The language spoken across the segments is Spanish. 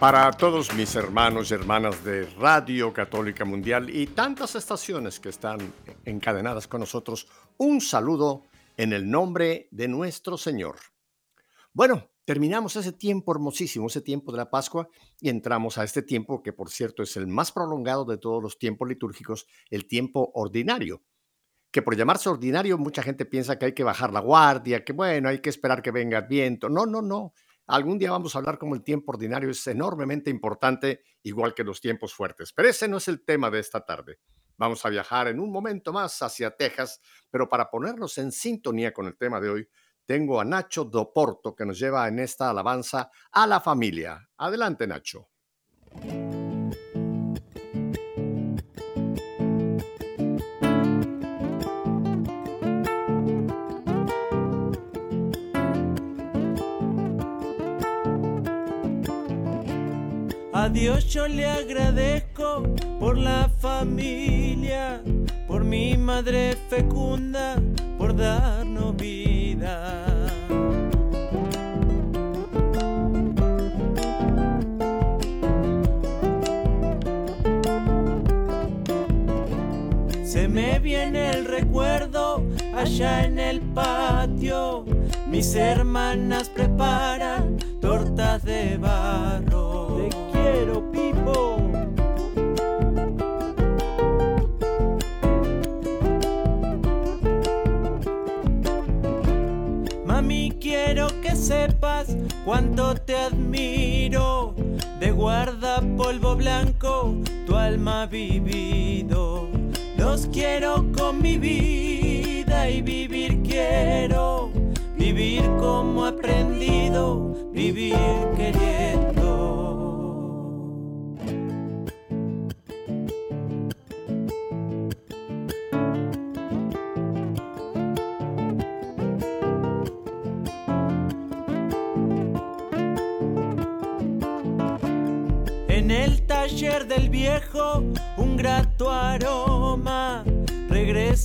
Para todos mis hermanos y hermanas de Radio Católica Mundial y tantas estaciones que están encadenadas con nosotros, un saludo en el nombre de nuestro Señor. Bueno, terminamos ese tiempo hermosísimo, ese tiempo de la Pascua, y entramos a este tiempo que por cierto es el más prolongado de todos los tiempos litúrgicos, el tiempo ordinario. Que por llamarse ordinario mucha gente piensa que hay que bajar la guardia, que bueno, hay que esperar que venga el viento. No, no, no. Algún día vamos a hablar cómo el tiempo ordinario es enormemente importante, igual que los tiempos fuertes. Pero ese no es el tema de esta tarde. Vamos a viajar en un momento más hacia Texas, pero para ponernos en sintonía con el tema de hoy, tengo a Nacho Doporto que nos lleva en esta alabanza a la familia. Adelante, Nacho. A Dios yo le agradezco por la familia, por mi madre fecunda, por darnos vida. Se me viene el recuerdo allá en el patio, mis hermanas preparan cuánto te admiro. De guarda polvo blanco, tu alma vivido. Los quiero con mi vida y vivir quiero. Vivir como aprendido, vivir queriendo.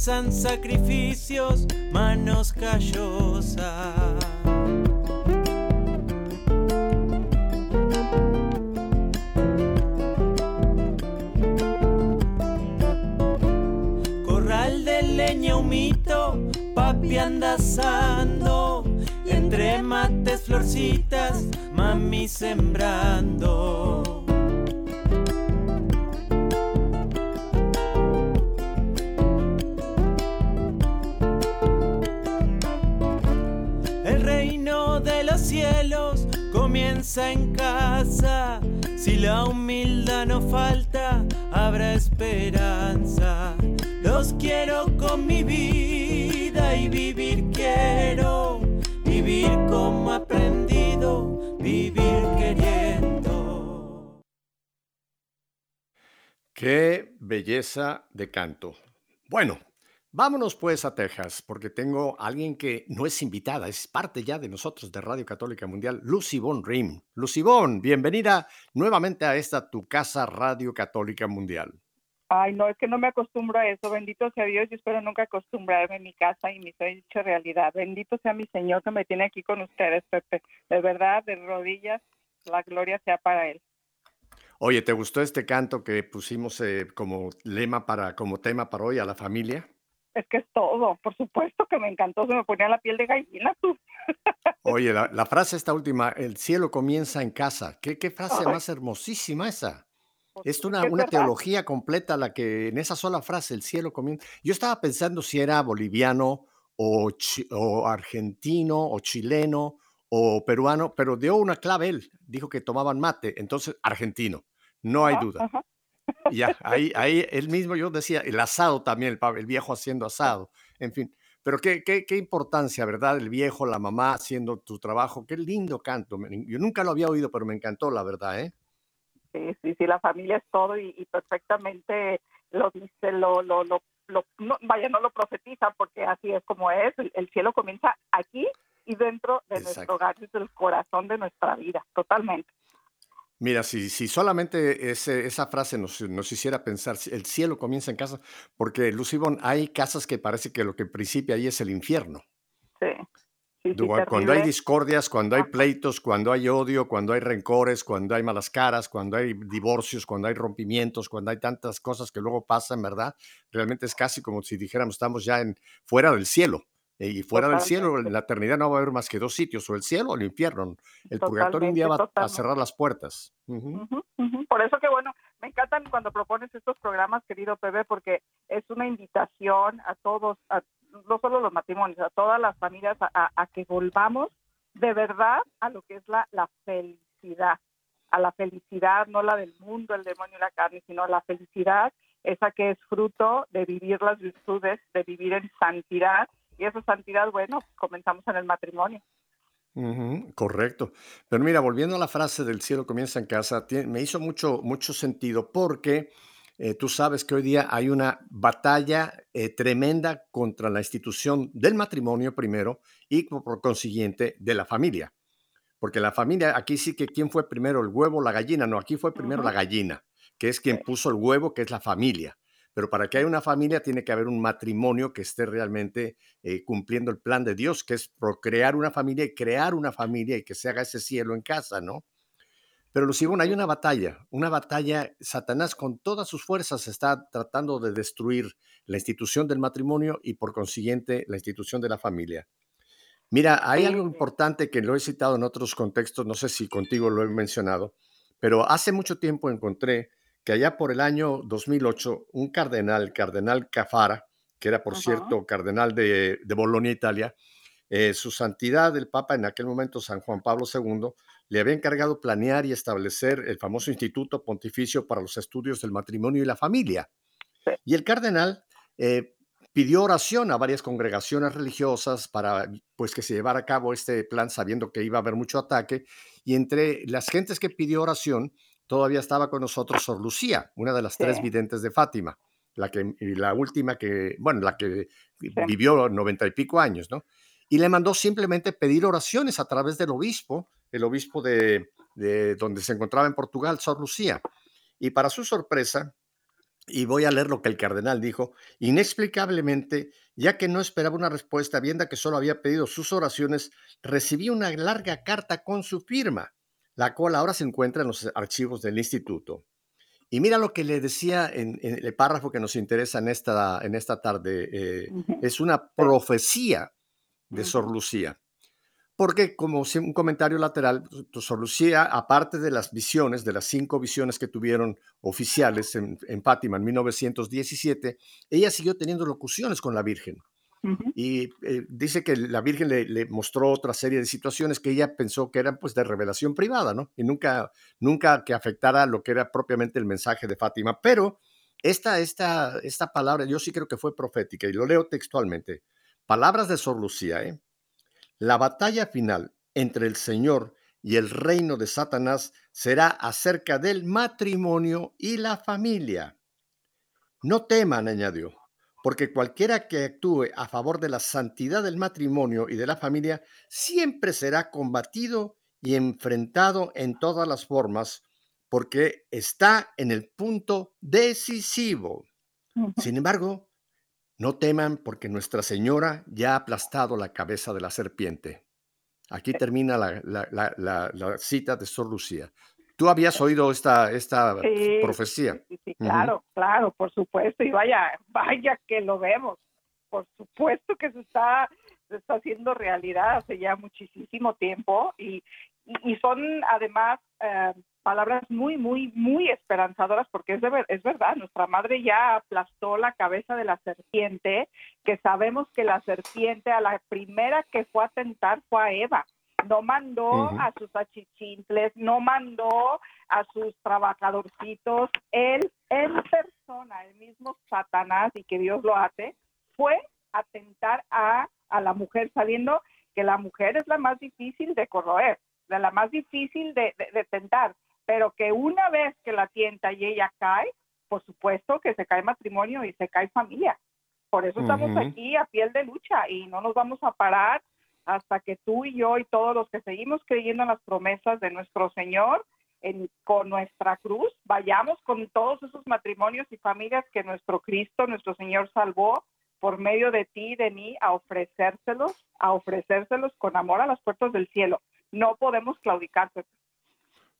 Regresan sacrificios, manos callosas. Corral de leña humito, papi anda asando. Entre mates, florcitas, mami sembrando. Cielos comienza en casa. Si la humildad no falta, habrá esperanza. Los quiero con mi vida y vivir quiero. Vivir como aprendido, vivir queriendo. Qué belleza de canto. Bueno, vámonos pues a Texas, porque tengo a alguien que no es invitada, es parte ya de nosotros de Radio Católica Mundial, Lucy Von Rim. Lucy Von, bienvenida nuevamente a esta tu casa Radio Católica Mundial. Ay, no, es que no me acostumbro a eso. Bendito sea Dios. Yo espero nunca acostumbrarme en mi casa y mi sueño hecho realidad. Bendito sea mi Señor que me tiene aquí con ustedes, Pepe. De verdad, de rodillas, la gloria sea para Él. Oye, ¿te gustó este canto que pusimos eh, como lema para, como tema para hoy a la familia? Es que es todo. Por supuesto que me encantó. Se me ponía la piel de gallina, tú. Oye, la, la frase esta última, el cielo comienza en casa. ¿Qué, qué frase Ay. más hermosísima esa? Es una, es una teología completa la que en esa sola frase, el cielo comienza. Yo estaba pensando si era boliviano o, chi- o argentino o chileno o peruano, pero dio una clave él. Dijo que tomaban mate, entonces argentino. No hay Ajá, duda. ajá. Ya, ahí, ahí él mismo yo decía, el asado también, el, el viejo haciendo asado, en fin. Pero qué, qué, qué importancia, ¿verdad? El viejo, la mamá haciendo tu trabajo. Qué lindo canto. Yo nunca lo había oído, pero me encantó, la verdad, ¿eh? Sí, sí, sí, la familia es todo y, y perfectamente lo dice, lo, lo, lo, lo no, vaya, no lo profetiza porque así es como es. El, el cielo comienza aquí y dentro de Exacto. nuestro hogar, es el corazón de nuestra vida, totalmente. Mira, si, si solamente ese- esa frase nos, nos hiciera pensar, el cielo comienza en casa, porque Lucibón, hay casas que parece que lo que principia ahí es el infierno. Sí, sí, sí, Du- Cuando hay discordias, cuando hay pleitos, cuando hay odio, cuando hay rencores, cuando hay malas caras, cuando hay divorcios, cuando hay rompimientos, cuando hay tantas cosas que luego pasan, ¿verdad? Realmente es casi como si dijéramos estamos ya en fuera del cielo. Eh, Y fuera del cielo, en Totalmente. la eternidad no va a haber más que dos sitios, o el cielo o el infierno. El purgatorio un día va Totalmente, a totalmente. cerrar las puertas. Por eso que bueno, me encantan cuando propones estos programas, querido Pepe, porque es una invitación a todos, a, no solo los matrimonios, a todas las familias, a, a- a que volvamos de verdad a lo que es la, la felicidad, a la felicidad, no la del mundo, el demonio y la carne, sino la felicidad, esa que es fruto de vivir las virtudes, de vivir en santidad, y esa santidad, bueno, comenzamos en el matrimonio. Correcto. Pero mira, volviendo a la frase del cielo comienza en casa, me hizo mucho, mucho sentido porque eh, tú sabes que hoy día hay una batalla eh, tremenda contra la institución del matrimonio primero y por, consiguiente de la familia. Porque la familia, aquí sí que quién fue primero, el huevo o la gallina. No, aquí fue primero la gallina, que es quien puso el huevo, que es la familia. Pero para que haya una familia tiene que haber un matrimonio que esté realmente eh, cumpliendo el plan de Dios, que es procrear una familia y crear una familia y que se haga ese cielo en casa, ¿no? Pero Lucibón, hay una batalla, una batalla, Satanás con todas sus fuerzas está tratando de destruir la institución del matrimonio y por consiguiente la institución de la familia. Mira, hay algo importante que lo he citado en otros contextos, no sé si contigo lo he mencionado, pero hace mucho tiempo encontré que allá por el año 2008, un cardenal, cardenal Cafara, que era por cierto cardenal de, de Bolonia, Italia, eh, su santidad el Papa en aquel momento, San Juan Pablo II, le había encargado planear y establecer el famoso Instituto Pontificio para los Estudios del Matrimonio y la Familia. Sí. Y el cardenal eh, pidió oración a varias congregaciones religiosas para pues, que se llevara a cabo este plan sabiendo que iba a haber mucho ataque. Y entre las gentes que pidió oración, todavía estaba con nosotros Sor Lucía, una de las Sí. tres videntes de Fátima, la, que, y la última que, bueno, la que Sí. vivió noventa y pico años, ¿no? Y le mandó simplemente pedir oraciones a través del obispo, el obispo de, de donde se encontraba en Portugal, Sor Lucía. Y para su sorpresa, y voy a leer lo que el cardenal dijo, inexplicablemente, ya que no esperaba una respuesta, viendo que solo había pedido sus oraciones, recibí una larga carta con su firma, la cual ahora se encuentra en los archivos del instituto. Y mira lo que le decía en, en el párrafo que nos interesa en esta, en esta tarde. eh, es una profecía de. Sor Lucía. Porque, como un comentario lateral, pues, Sor Lucía, aparte de las visiones, de las cinco visiones que tuvieron oficiales en, en Fátima en 1917, ella siguió teniendo locuciones con la Virgen. Y eh, dice que la Virgen le, le mostró otra serie de situaciones que ella pensó que eran pues de revelación privada, ¿no? Y nunca, nunca que afectara lo que era propiamente el mensaje de Fátima. Pero esta, esta, esta palabra yo sí creo que fue profética y lo leo textualmente. Palabras de Sor Lucía, ¿eh? La batalla final entre el Señor y el reino de Satanás será acerca del matrimonio y la familia. No teman, añadió, porque cualquiera que actúe a favor de la santidad del matrimonio y de la familia siempre será combatido y enfrentado en todas las formas, porque está en el punto decisivo. Sin embargo, no teman porque Nuestra Señora ya ha aplastado la cabeza de la serpiente. Aquí termina la, la- la- la- la cita de Sor Lucía. ¿Tú habías oído esta, esta Sí, profecía? Sí, claro, claro, por supuesto. Y vaya, vaya que lo vemos. Por supuesto que se está, se está haciendo realidad hace ya muchísimo tiempo y, y, y son además eh, palabras muy, muy, muy esperanzadoras porque es, de ver- es verdad, nuestra madre ya aplastó la cabeza de la serpiente, que sabemos que la serpiente a la primera que fue a tentar fue a Eva. No mandó a sus achichintles, no mandó a sus trabajadorcitos, él en persona, el mismo Satanás y que Dios lo hace, fue a tentar a, a la mujer sabiendo que la mujer es la más difícil de corroer, de la más difícil de, de- de tentar, pero que una vez que la tienta y ella cae, por supuesto que se cae matrimonio y se cae familia. Por eso estamos aquí a piel de lucha y no nos vamos a parar hasta que tú y yo y todos los que seguimos creyendo en las promesas de nuestro Señor, en- con nuestra cruz, vayamos con todos esos matrimonios y familias que nuestro Cristo, nuestro Señor salvó por medio de ti y de mí a ofrecérselos, a ofrecérselos con amor a las puertas del cielo. No podemos claudicar.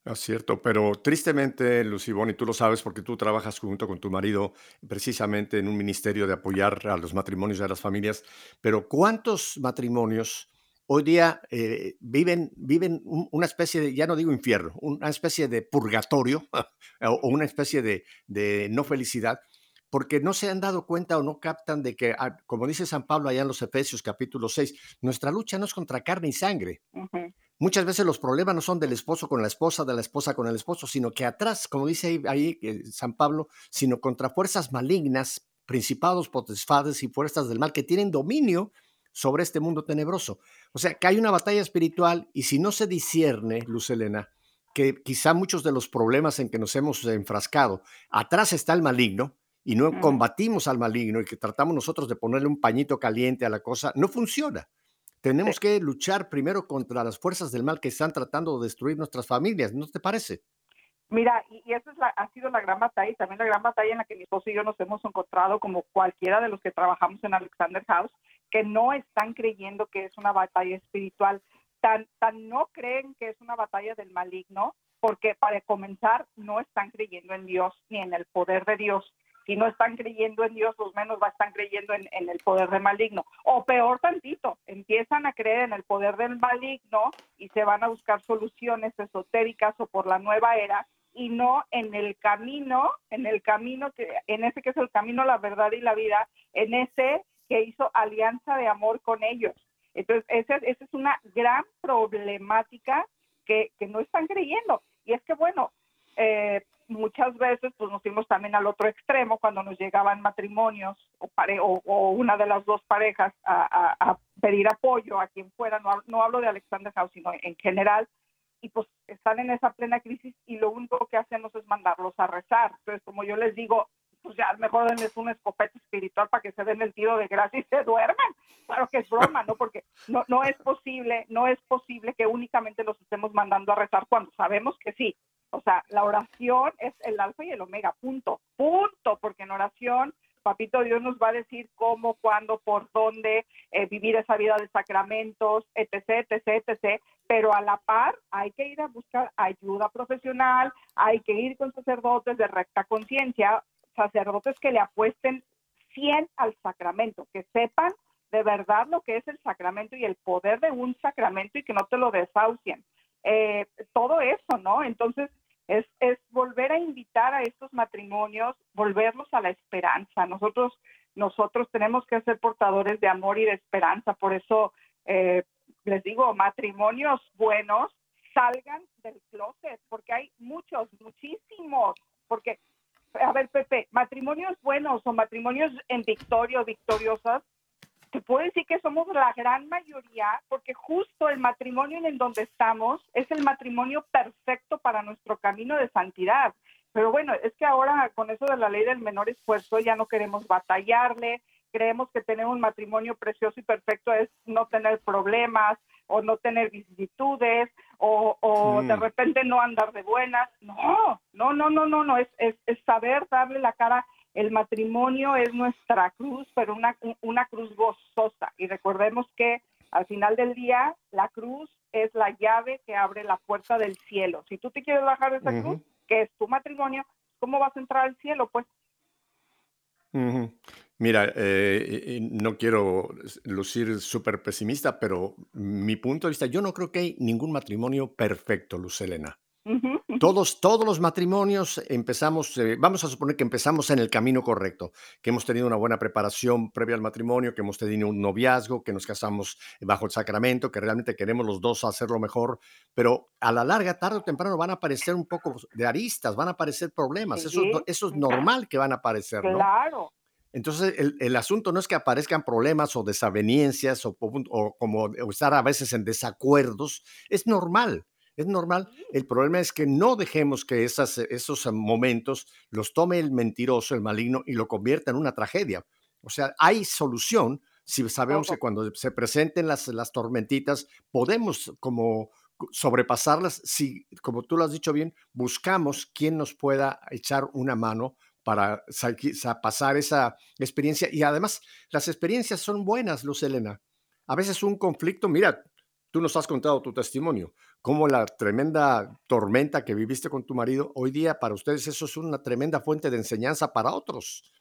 Es cierto, pero tristemente, Lucibón, y tú lo sabes porque tú trabajas junto con tu marido precisamente en un ministerio de apoyar a los matrimonios y a las familias, pero ¿cuántos matrimonios hoy día eh, viven, viven un- una especie de, ya no digo infierno, una especie de purgatorio o una especie de, de no felicidad? Porque no se han dado cuenta o no captan de que, ah, como dice San Pablo allá en los Efesios capítulo 6, nuestra lucha no es contra carne y sangre. Muchas veces los problemas no son del esposo con la esposa, de la esposa con el esposo, sino que atrás, como dice ahí, ahí, eh, San Pablo, sino contra fuerzas malignas, principados, potestades y fuerzas del mal que tienen dominio sobre este mundo tenebroso. O sea, que hay una batalla espiritual y si no se discierne, Luz Elena, que quizá muchos de los problemas en que nos hemos enfrascado, atrás está el maligno y no combatimos al maligno y que tratamos nosotros de ponerle un pañito caliente a la cosa, no funciona. Tenemos que luchar primero contra las fuerzas del mal que están tratando de destruir nuestras familias, ¿no te parece? Mira, y, y esa es la, ha sido la gran batalla y también la gran batalla en la que mi esposo y yo nos hemos encontrado como cualquiera de los que trabajamos en Alexander House, que no están creyendo que es una batalla espiritual, tan, tan no creen que es una batalla del maligno, porque para comenzar no están creyendo en Dios ni en el poder de Dios. Si no están creyendo en Dios, los menos estar creyendo en, en el poder del maligno. O peor tantito, empiezan a creer en el poder del maligno y se van a buscar soluciones esotéricas o por la nueva era y no en el camino, en el camino que, en ese que es el camino, la verdad y la vida, en ese que hizo alianza de amor con ellos. Entonces, esa, esa es una gran problemática que, que no están creyendo. Y es que, bueno, eh, muchas veces pues nos fuimos también al otro extremo cuando nos llegaban matrimonios o, pare o, una de las dos parejas a, pedir apoyo a quien fuera, no, no hablo de Alexander House, sino en general, y pues están en esa plena crisis y lo único que hacemos es mandarlos a rezar. Entonces, como yo les digo, pues ya mejor denles una escopeta espiritual para que se den el tiro de gracia y se duerman. Claro que es broma, ¿no? Porque no, no es posible, no es posible que únicamente los estemos mandando a rezar cuando sabemos que sí. O sea, la oración es el alfa y el omega, punto, punto, porque en oración Papito Dios nos va a decir cómo, cuándo, por dónde eh, vivir esa vida de sacramentos, etc., etc., etc., pero a la par hay que ir a buscar ayuda profesional, hay que ir con sacerdotes de recta conciencia, sacerdotes que le apuesten 100 al sacramento, que sepan de verdad lo que es el sacramento y el poder de un sacramento y que no te lo desahucien. Eh, todo eso, ¿no? Entonces, es, volver a invitar a estos matrimonios, volverlos a la esperanza. Nosotros, nosotros tenemos que ser portadores de amor y de esperanza. Por eso eh, les digo, matrimonios buenos salgan del closet, porque hay muchos, muchísimos. Porque, a ver, Pepe, matrimonios buenos o matrimonios en victoria o victoriosas, te puedo decir que somos la gran mayoría, porque justo el matrimonio en donde estamos es el matrimonio perfecto para nuestro camino de santidad. Pero bueno, es que ahora con eso de la ley del menor esfuerzo ya no queremos batallarle, creemos que tener un matrimonio precioso y perfecto es no tener problemas o no tener vicisitudes o, o mm. de repente no andar de buenas. No, no, no, no, no, no, es, es, es saber darle la cara el matrimonio es nuestra cruz, pero una, una cruz gozosa. Y recordemos que al final del día, la cruz es la llave que abre la puerta del cielo. Si tú te quieres bajar de esa uh -huh. cruz, que es tu matrimonio, ¿cómo vas a entrar al cielo? Pues. Uh -huh. Mira, eh, no quiero lucir súper pesimista, pero mi punto de vista, yo no creo que hay ningún matrimonio perfecto, Luz Elena. Uh -huh. Todos, todos los matrimonios empezamos, eh, vamos a suponer que empezamos en el camino correcto, que hemos tenido una buena preparación previa al matrimonio, que hemos tenido un noviazgo, que nos casamos bajo el sacramento, que realmente queremos los dos hacerlo mejor, pero a la larga, tarde o temprano, van a aparecer un poco de aristas, van a aparecer problemas, sí, eso, eso, es normal que van a aparecer, ¿no? Entonces, el, el, asunto no es que aparezcan problemas o desavenencias o, o como o estar a veces en desacuerdos, es normal. es normal. El problema es que no dejemos que esas, esos momentos los tome el mentiroso, el maligno, y lo convierta en una tragedia. O sea, hay solución si sabemos que cuando se presenten las, las tormentitas, podemos como sobrepasarlas si, como tú lo has dicho bien, buscamos quien nos pueda echar una mano para pasar esa experiencia. Y además, las experiencias son buenas, Luz Elena. A veces un conflicto, mira, tú nos has contado tu testimonio, cómo la tremenda tormenta que viviste con tu marido, hoy día para ustedes eso es una tremenda fuente de enseñanza para otros.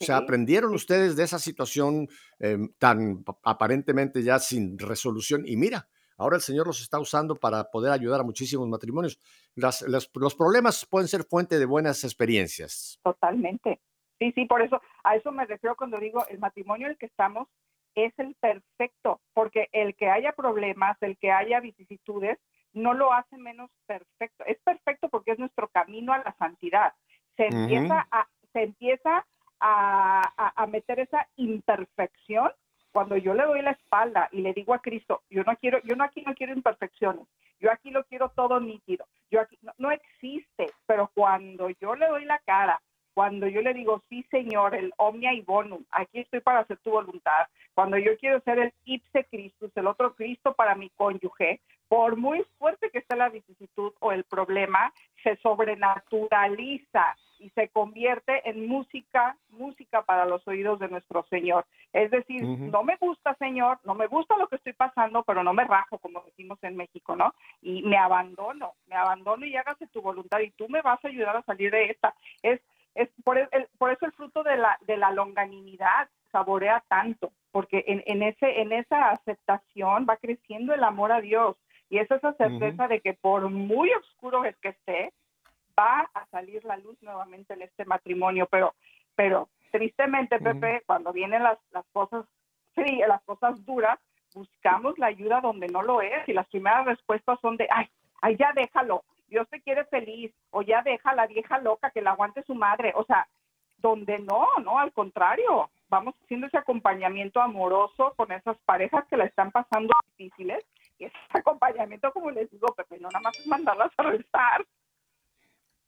O sea, aprendieron ustedes de esa situación em, tan aparentemente ya sin resolución y mira, ahora el Señor los está usando para poder ayudar a muchísimos matrimonios. Los problemas pueden ser fuente de buenas experiencias. Totalmente. Sí, sí, por eso, a eso me refiero cuando digo el matrimonio en el que estamos es el perfecto, porque el que haya problemas, el que haya vicisitudes, no lo hace menos perfecto. Es perfecto porque es nuestro camino a la santidad. Se empieza a, se empieza a, meter esa imperfección cuando yo le doy la espalda y le digo a Cristo, yo no quiero, yo no aquí no quiero imperfecciones, yo aquí lo quiero todo nítido, yo aquí no, existe, pero cuando yo le doy la cara, cuando yo le digo, sí Señor, el omnia y bonum, aquí estoy para hacer tu voluntad, cuando yo quiero ser el ipse Christus, el otro Cristo para mi cónyuge, por muy fuerte que sea la vicisitud o el problema, se sobrenaturaliza y se convierte en música, música para los oídos de nuestro Señor. Es decir, no me gusta, Señor, no me gusta lo que estoy pasando, pero no me rajo, como decimos en México, ¿no? Y me abandono, me abandono y hágase tu voluntad y tú me vas a ayudar a salir de esta. Es, es por, el, por eso el fruto de la, de la longanimidad saborea tanto, porque en, en, ese, en esa aceptación va creciendo el amor a Dios. Y es esa certeza de que por muy oscuro es que esté, va a salir la luz nuevamente en este matrimonio, pero, pero tristemente, Pepe, cuando vienen las, las cosas frías, las cosas duras, buscamos la ayuda donde no lo es. Y las primeras respuestas son de, ay, ay, ya déjalo, Dios te quiere feliz, o ya deja la vieja loca que la aguante su madre, o sea, donde no, no, al contrario, vamos haciendo ese acompañamiento amoroso con esas parejas que la están pasando difíciles, ese acompañamiento, como les digo, Pepe, no nada más es mandarlas a rezar,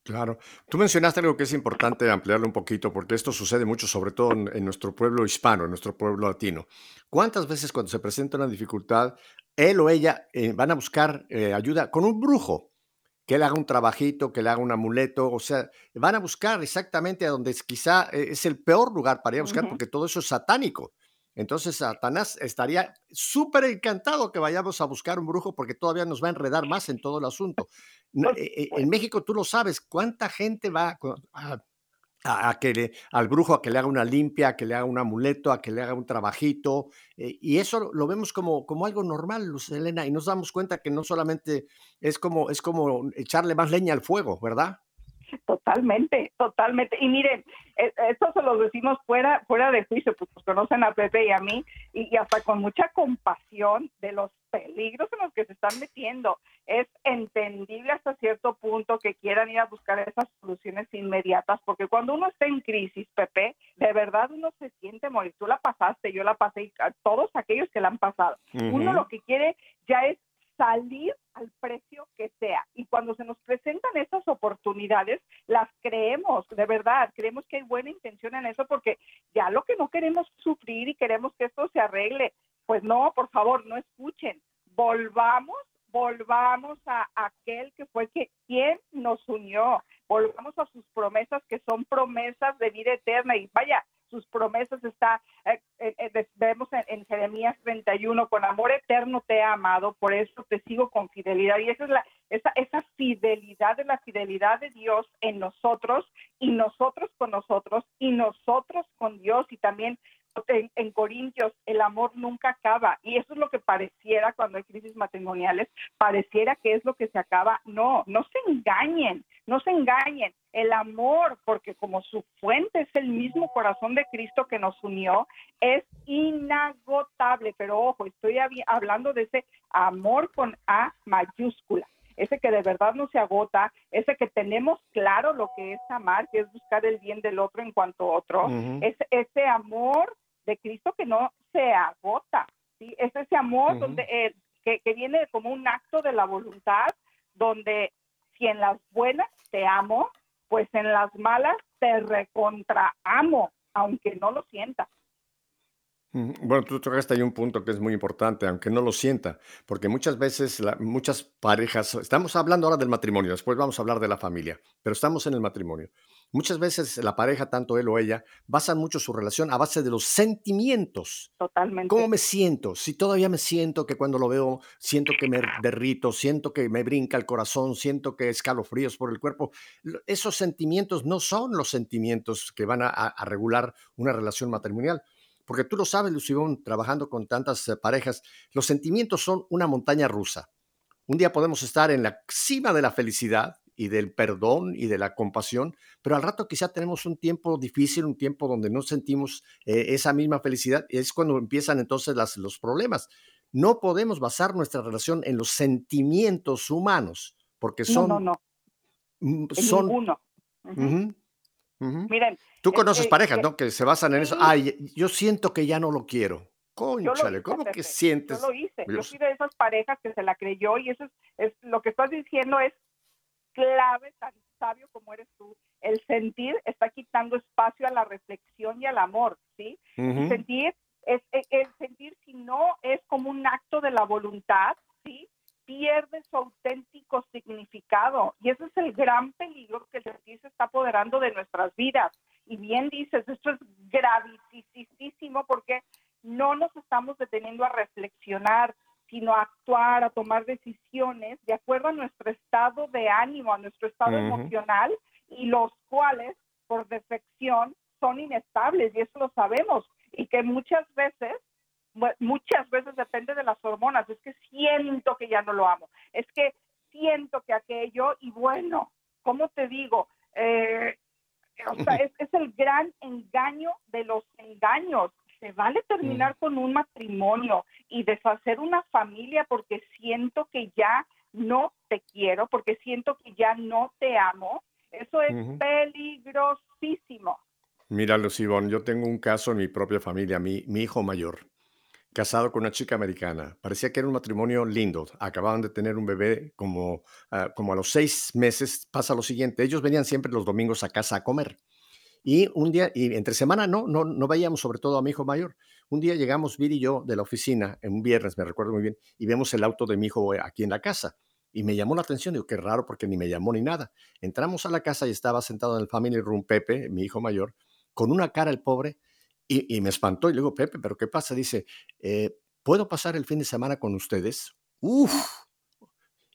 Claro. Tú mencionaste algo que es importante ampliarlo un poquito, porque esto sucede mucho, sobre todo en, nuestro pueblo hispano, en nuestro pueblo latino. ¿Cuántas veces cuando se presenta una dificultad, él o ella eh, van a buscar eh, ayuda con un brujo? Que le haga un trabajito, que le haga un amuleto, o sea, van a buscar exactamente a donde es, quizá eh, es el peor lugar para ir a buscar, porque todo eso es satánico. Entonces Satanás estaría súper encantado que vayamos a buscar un brujo porque todavía nos va a enredar más en todo el asunto. Eh, eh, en México tú lo sabes, ¿cuánta gente va a, que al brujo a que le haga una limpia, a que le haga un amuleto, a que le haga un trabajito? Eh, y eso lo vemos como, como algo normal, Luz Elena, y nos damos cuenta que no solamente es como, es como echarle más leña al fuego, ¿verdad? Totalmente, totalmente. Y miren, e, esto se lo decimos fuera, fuera de juicio, pues, pues conocen a Pepe y a mí, y, hasta con mucha compasión de los peligros en los que se están metiendo. Es entendible hasta cierto punto que quieran ir a buscar esas soluciones inmediatas, porque cuando uno está en crisis, Pepe, de verdad uno se siente morir. Tú la pasaste, yo la pasé, y a todos aquellos que la han pasado. Uno lo que quiere ya es salir al precio que sea. Y cuando se nos presentan estas oportunidades, las creemos, de verdad, creemos que hay buena intención en eso porque ya lo que no queremos sufrir y queremos que esto se arregle, pues no, por favor, no escuchen. Volvamos, volvamos a aquel que fue que, quien nos unió, volvamos a sus promesas que son promesas de vida eterna. Y vaya, sus promesas está, vemos en, Jeremías 31, con amor eterno te he amado, por eso te sigo con fidelidad. Y esa es la, esa, esa fidelidad de la fidelidad de Dios en nosotros y nosotros con nosotros y nosotros con Dios y también en, en, Corintios, el amor nunca acaba. Y eso es lo que pareciera cuando hay crisis matrimoniales, pareciera que es lo que se acaba. No, no se engañen, no se engañen. El amor, porque como su fuente es el mismo corazón de Cristo que nos unió, es inagotable. Pero ojo, estoy hablando de ese amor con A mayúscula ese que de verdad no se agota, ese que tenemos claro lo que es amar, que es buscar el bien del otro en cuanto a otro, es ese amor de Cristo que no se agota, ¿sí? es ese amor donde, eh, que, que, viene como un acto de la voluntad donde si en las buenas te amo, pues en las malas te recontra amo, aunque no lo sienta. Bueno, tú tocaste ahí un punto que es muy importante, aunque no lo sienta, porque muchas veces, muchas parejas, estamos hablando ahora del matrimonio, después vamos a hablar de la familia, pero estamos en el matrimonio. Muchas veces la pareja, tanto él o ella, basan mucho su relación a base de los sentimientos. Totalmente. ¿Cómo me siento? Si todavía me siento que cuando lo veo, siento que me derrito, siento que me brinca el corazón, siento que escalofríos por el cuerpo. Esos sentimientos no son los sentimientos que van a regular una relación matrimonial porque tú lo sabes, Lucibón, trabajando con tantas eh, parejas, los sentimientos son una montaña rusa. Un día podemos estar en la cima de la felicidad y del perdón y de la compasión, pero al rato quizá tenemos un tiempo difícil, un tiempo donde no sentimos eh, esa misma felicidad, y es cuando empiezan entonces las, los problemas. No podemos basar nuestra relación en los sentimientos humanos, porque son... No, no, no. Son, ninguno. Miren, Tú conoces parejas, ¿no? Que se basan en eso. Ay, yo siento que ya no lo quiero. Conchale, ¿cómo que sientes? Yo lo hice. Yo fui de esas parejas que se la creyó y eso es, lo que estás diciendo es clave, tan sabio como eres tú. El sentir está quitando espacio a la reflexión y al amor, ¿sí? El sentir es e, el sentir si no es como un acto de la voluntad, ¿sí? Pierde su auténtico significado. Y ese es el gran peligro que el se está apoderando de nuestras vidas. Y bien dices, esto es gravísimo porque no nos estamos deteniendo a reflexionar, sino a actuar, a tomar decisiones de acuerdo a nuestro estado de ánimo, a nuestro estado emocional, y los cuales, por defección, son inestables, y eso lo sabemos, y que muchas veces muchas veces depende de las hormonas, es que siento que ya no lo amo, es que siento que aquello, y bueno, ¿cómo te digo? Eh, o sea, es, es, el gran engaño de los engaños. Se vale terminar con un matrimonio y deshacer una familia porque siento que ya no te quiero, porque siento que ya no te amo. Eso es peligrosísimo. Mira, Lucibón, yo tengo un caso en mi propia familia, mi, mi hijo mayor casado con una chica americana. Parecía que era un matrimonio lindo. Acababan de tener un bebé como, ah, como a los seis meses. Pasa lo siguiente, ellos venían siempre los domingos a casa a comer. Y un día, y entre semana no, no, no veíamos sobre todo a mi hijo mayor. Un día llegamos, Vir y yo, de la oficina, en un viernes, me recuerdo muy bien, y vemos el auto de mi hijo eh, aquí en la casa. Y me llamó la atención, digo, qué raro, porque ni me llamó ni nada. Entramos a la casa y estaba sentado en el family room Pepe, mi hijo mayor, con una cara el pobre, y, me espantó y le digo, Pepe, ¿pero qué pasa? Dice, eh, ¿puedo pasar el fin de semana con ustedes? Uf.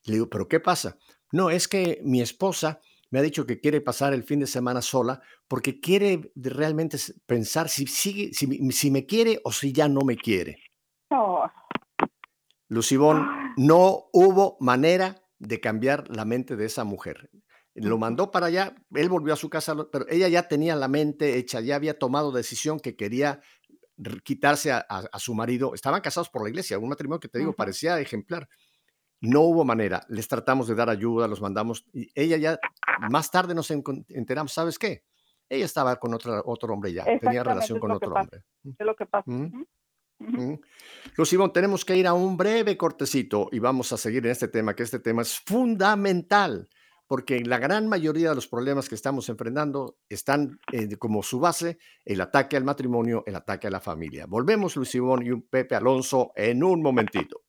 Le digo, ¿pero qué pasa? No, es que mi esposa me ha dicho que quiere pasar el fin de semana sola porque quiere realmente pensar si, sigue, si, si me quiere o si ya no me quiere. Oh. Lucibón, no hubo manera de cambiar la mente de esa mujer lo mandó para allá, él volvió a su casa, pero ella ya tenía la mente hecha, ya había tomado decisión que quería quitarse a, su marido. Estaban casados por la iglesia, un matrimonio que te digo parecía ejemplar. No hubo manera, les tratamos de dar ayuda, los mandamos. Y ella ya, más tarde nos enteramos, ¿sabes qué? Ella estaba con otro, otro hombre ya, tenía relación con otro hombre. Es lo que pasa. Lucibón, tenemos que ir a un breve cortecito y vamos a seguir en este tema, que este tema es fundamental porque la gran mayoría de los problemas que estamos enfrentando están como su base el ataque al matrimonio, el ataque a la familia. Volvemos, Luis Ivón y un Pepe Alonso, en un momentito.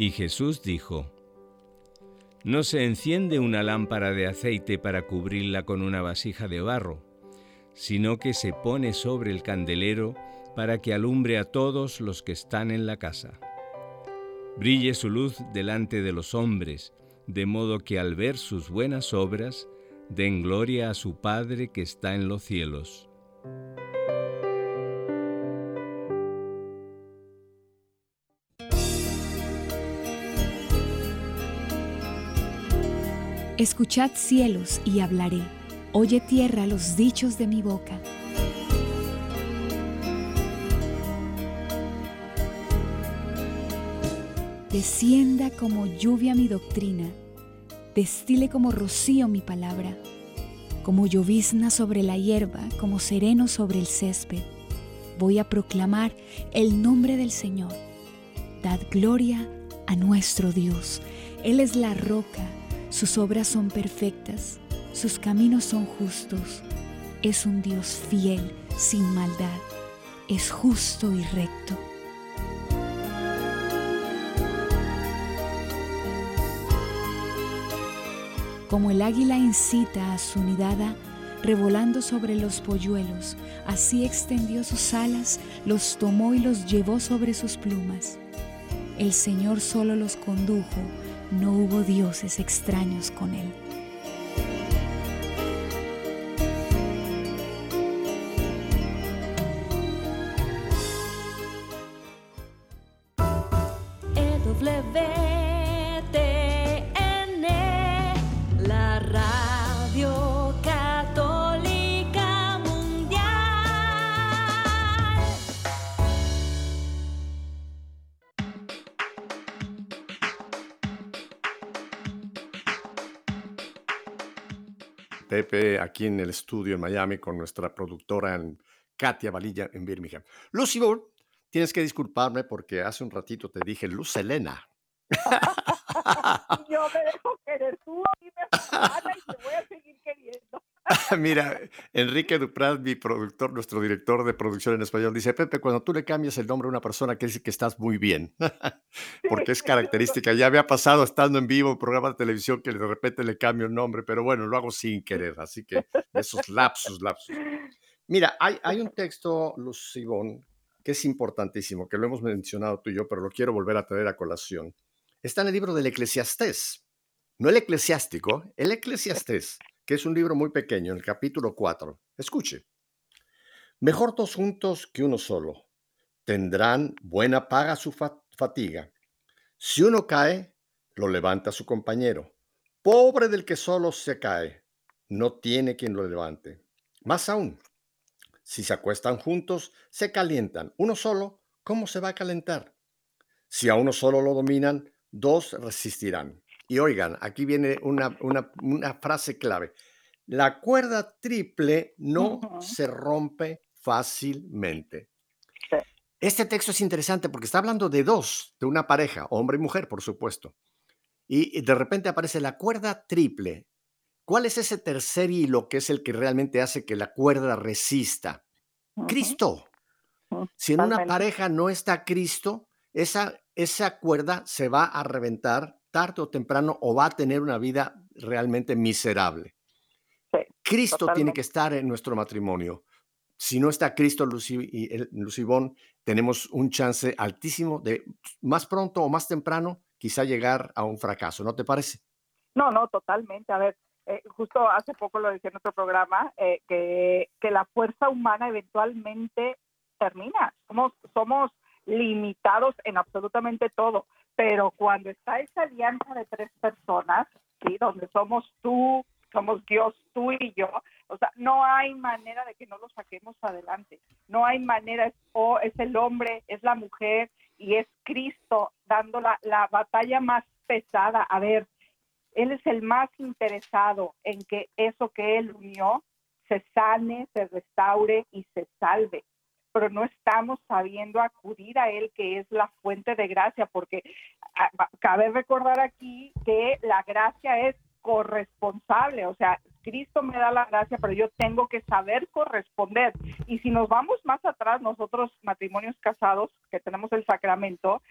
Y Jesús dijo, no se enciende una lámpara de aceite para cubrirla con una vasija de barro, sino que se pone sobre el candelero para que alumbre a todos los que están en la casa. Brille su luz delante de los hombres, de modo que al ver sus buenas obras, den gloria a su Padre que está en los cielos. Escuchad cielos y hablaré, oye tierra los dichos de mi boca. Descienda como lluvia mi doctrina, destile como rocío mi palabra, como llovizna sobre la hierba, como sereno sobre el césped. Voy a proclamar el nombre del Señor. Dad gloria a nuestro Dios. Él es la roca, sus obras son perfectas, sus caminos son justos. Es un Dios fiel, sin maldad, es justo y recto. Como el águila incita a su nidada, revolando sobre los polluelos, así extendió sus alas, los tomó y los llevó sobre sus plumas. El Señor solo los condujo, no hubo dioses extraños con él. Aquí en el estudio en Miami con nuestra productora Katia Valilla en Birmingham. Lucy tienes que disculparme porque hace un ratito te dije Luz Elena. Yo me dejo querer tú y me y te voy a seguir queriendo. Mira, Enrique Duprat, mi productor, nuestro director de producción en español, dice, Pepe, cuando tú le cambias el nombre a una persona, que dice que estás muy bien, porque es característica. Ya me ha pasado estando en vivo en programa de televisión que de repente le cambio el nombre, pero bueno, lo hago sin querer, así que esos lapsus, lapsus. Mira, hay, un texto, Lucibón, que es importantísimo, que lo hemos mencionado tú y yo, pero lo quiero volver a traer a colación. Está en el libro del Eclesiastés, no el eclesiástico, el Eclesiastés que es un libro muy pequeño, en el capítulo 4. Escuche. Mejor dos juntos que uno solo. Tendrán buena paga su fatiga. Si uno cae, lo levanta su compañero. Pobre del que solo se cae, no tiene quien lo levante. Más aún, si se acuestan juntos, se calientan. Uno solo, ¿cómo se va a calentar? Si a uno solo lo dominan, dos resistirán. Y oigan, aquí viene una, frase clave. La cuerda triple no se rompe fácilmente. Este texto es interesante porque está hablando de dos, de una pareja, hombre y mujer, por supuesto. Y de repente aparece la cuerda triple. ¿Cuál es ese tercer hilo que es el que realmente hace que la cuerda resista? Cristo. Si en una pareja no está Cristo, esa, esa cuerda se va a reventar tarde o temprano o va a tener una vida realmente miserable. Cristo tiene que estar en nuestro matrimonio. Si no está Cristo, Lucy y Lucibón, tenemos un chance altísimo de más pronto o más temprano quizá llegar a un fracaso, ¿no te parece? No, no, totalmente. A ver, eh, justo hace poco lo decía en nuestro programa, eh, que, que la fuerza humana eventualmente termina. Somos, somos limitados en absolutamente todo pero cuando está esa alianza de tres personas, ¿sí? donde somos tú, somos Dios, tú y yo, o sea, no hay manera de que no lo saquemos adelante, no hay manera, es, o es el hombre, es la mujer y es Cristo dando la, la batalla más pesada. A ver, Él es el más interesado en que eso que Él unió se sane, se restaure y se salve pero no estamos sabiendo acudir a Él, que es la fuente de gracia, porque ah, cabe recordar aquí que la gracia es corresponsable, o sea, Cristo me da la gracia, pero yo tengo que saber corresponder. Y si nos vamos más atrás, nosotros matrimonios casados, que tenemos el sacramento,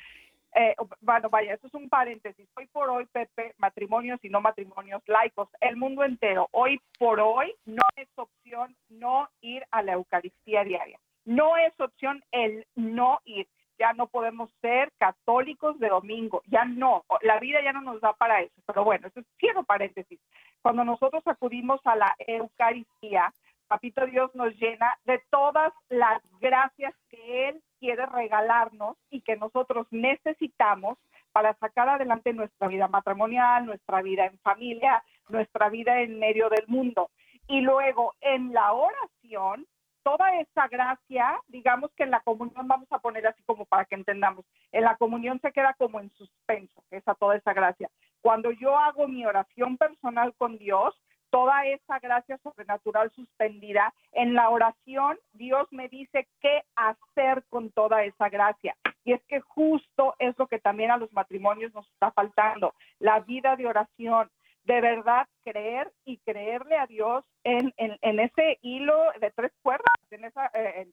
eh, bueno, vaya, eso es un paréntesis. Hoy por hoy, Pepe, matrimonios y no matrimonios laicos, el mundo entero, hoy por hoy no es opción no ir a la Eucaristía diaria. No es opción el no ir. Ya no podemos ser católicos de domingo, ya no, la vida ya no nos da para eso. Pero bueno, eso es cierro paréntesis. Cuando nosotros acudimos a la Eucaristía, Papito Dios nos llena de todas las gracias que Él quiere regalarnos y que nosotros necesitamos para sacar adelante nuestra vida matrimonial, nuestra vida en familia, nuestra vida en medio del mundo. Y luego en la oración toda esa gracia, digamos que en la comunión vamos a poner así como para que entendamos, en la comunión se queda como en suspenso, esa toda esa gracia. Cuando yo hago mi oración personal con Dios, toda esa gracia sobrenatural suspendida. En la oración, Dios me dice qué hacer con toda esa gracia. Y es que justo es lo que también a los matrimonios nos está faltando, la vida de oración. De verdad, creer y creerle a Dios en, en, ese hilo de tres cuerdas, en esa, eh,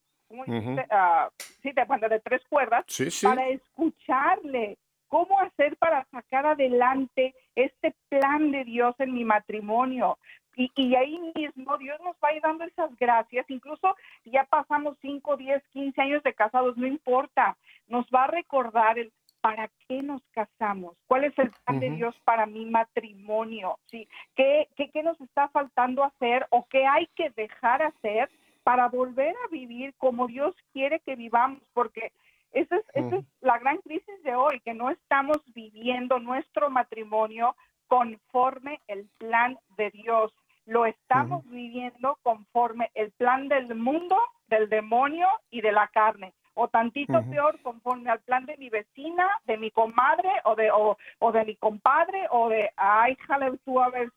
ah, sí, de, de tres cuerdas, para escucharle, cómo hacer para sacar adelante este plan de Dios en mi matrimonio. Y, y, ahí mismo Dios nos va a ir dando esas gracias, incluso ya pasamos 5, 10, 15 años de casados, no importa, nos va a recordar el para qué nos casamos, cuál es el plan de Dios para mi matrimonio, ¿sí? ¿Qué, qué, qué nos está faltando hacer o qué hay que dejar hacer para volver a vivir como Dios quiere que vivamos, porque esa es, la gran crisis de hoy, que no estamos viviendo nuestro matrimonio conforme el plan de Dios. Lo estamos viviendo conforme el plan del mundo, del demonio y de la carne. O tantito peor, conforme al plan de mi vecina, de mi comadre o de, o, de mi compadre o de, ay, jale tú a ver